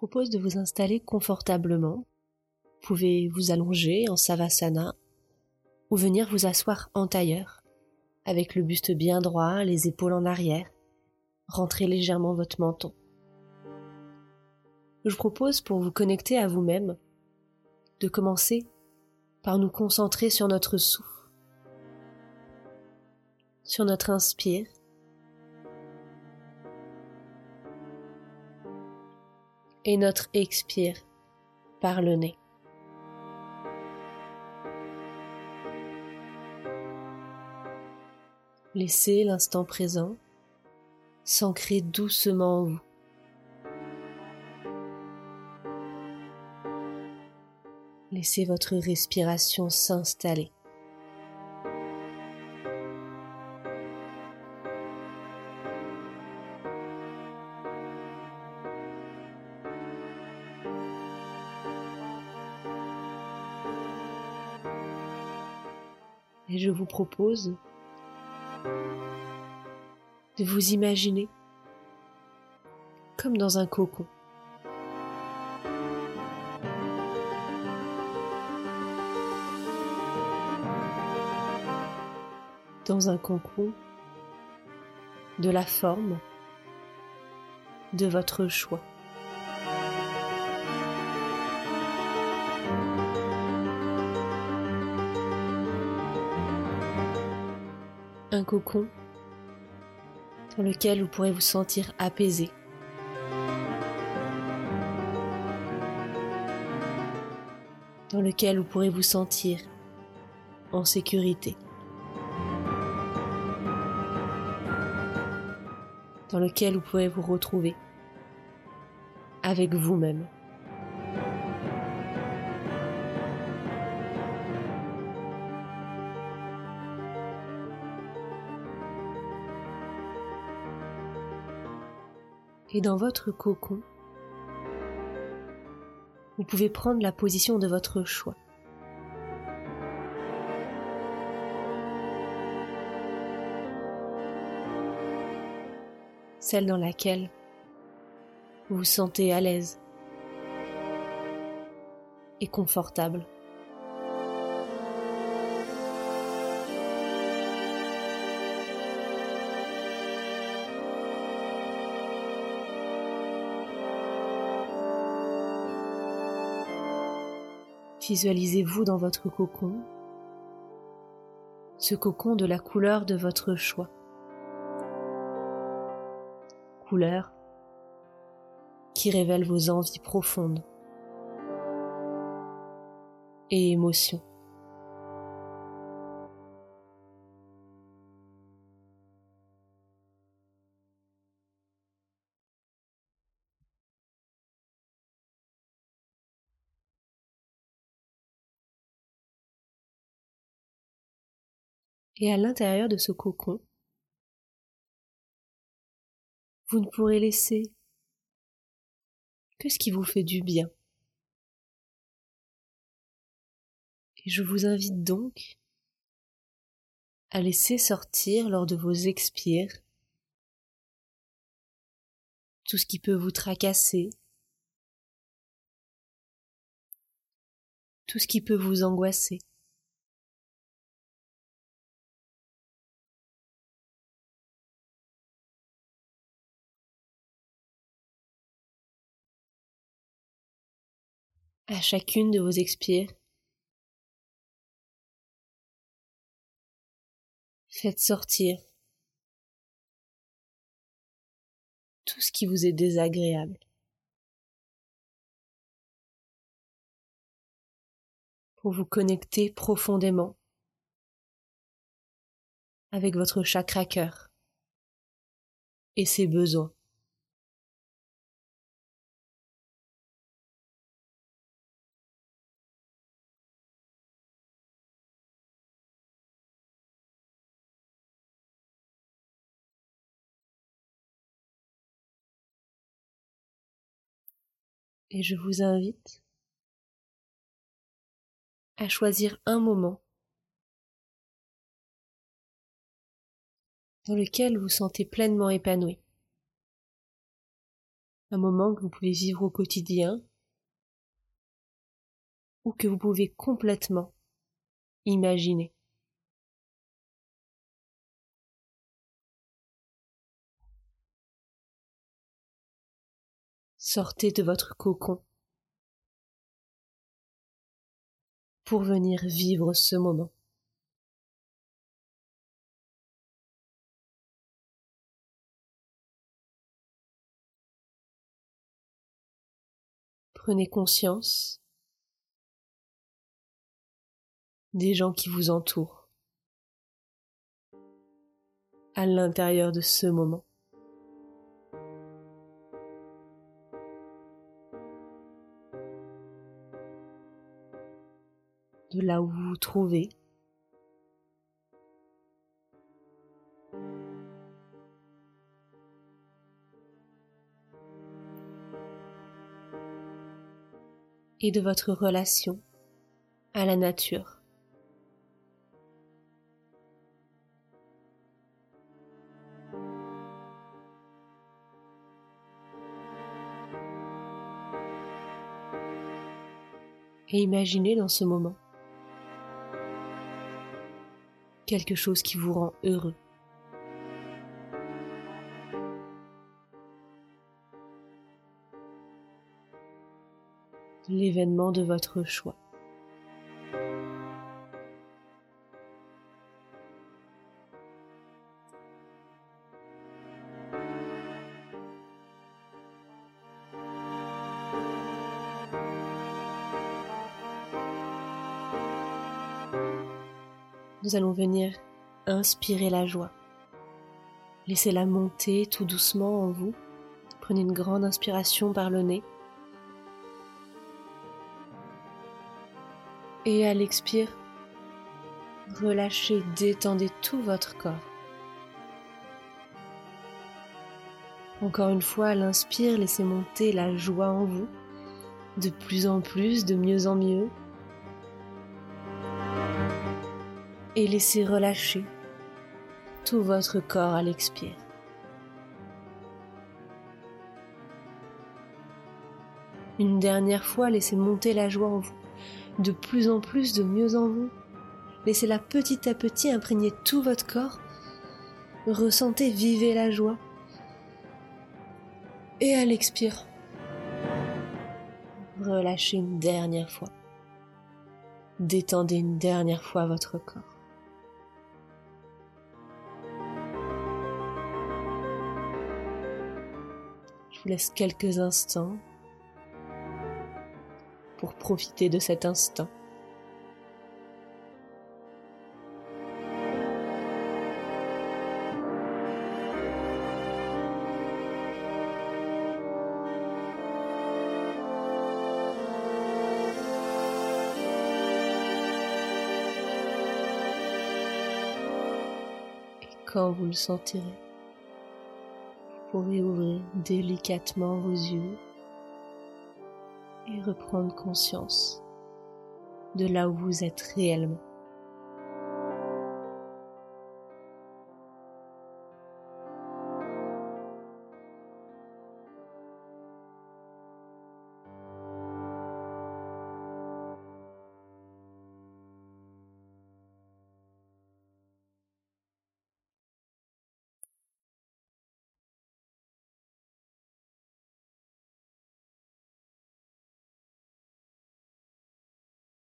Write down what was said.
propose de vous installer confortablement. Vous pouvez vous allonger en savasana ou venir vous asseoir en tailleur, avec le buste bien droit, les épaules en arrière. Rentrez légèrement votre menton. Je propose pour vous connecter à vous-même de commencer par nous concentrer sur notre souffle, sur notre inspire et notre expire par le nez. Laissez l'instant présent s'ancrer doucement en vous. Laissez votre respiration s'installer. Et je vous propose de vous imaginer comme dans un cocon. Dans un cocon de la forme de votre choix. Un cocon dans lequel vous pourrez vous sentir apaisé. dans lequel vous pourrez vous sentir en sécurité, dans lequel vous pourrez vous retrouver avec vous-même. Et dans votre cocon, vous pouvez prendre la position de votre choix. Celle dans laquelle vous vous sentez à l'aise et confortable. Visualisez-vous dans votre cocon, ce cocon de la couleur de votre choix. Couleur qui révèle vos envies profondes et émotions. Et à l'intérieur de ce cocon, vous ne pourrez laisser que ce qui vous fait du bien. Et je vous invite donc à laisser sortir lors de vos expires tout ce qui peut vous tracasser, tout ce qui peut vous angoisser. À chacune de vos expires. Faites sortir tout ce qui vous est désagréable. Pour vous connecter profondément avec votre chakra cœur et ses besoins. Et je vous invite à choisir un moment dans lequel vous sentez pleinement épanoui. un moment que vous pouvez vivre au quotidien ou que vous pouvez complètement imaginer. Sortez de votre cocon pour venir vivre ce moment. Prenez conscience des gens qui vous entourent à l'intérieur de ce moment. Là où vous vous trouvez. et de votre relation à la nature. Et imaginez dans ce moment quelque chose qui vous rend heureux. L'événement de votre choix. Nous allons venir inspirer la joie. Laissez-la monter tout doucement en vous. Prenez une grande inspiration par le nez. Et à l'expire, relâchez, détendez tout votre corps. Encore une fois, à l'inspire, laissez monter la joie en vous, de plus en plus, de mieux en mieux. Et laissez relâcher tout votre corps à l'expire. Une dernière fois, laissez monter la joie en vous, de plus en plus, de mieux en vous. Laissez-la petit à petit imprégner tout votre corps. Ressentez, vivez la joie. Et à l'expire, relâchez une dernière fois. Détendez une dernière fois votre corps. Vous laisse quelques instants pour profiter de cet instant. Et quand vous le sentirez, pourrez ouvrir délicatement vos yeux et reprendre conscience de là où vous êtes réellement.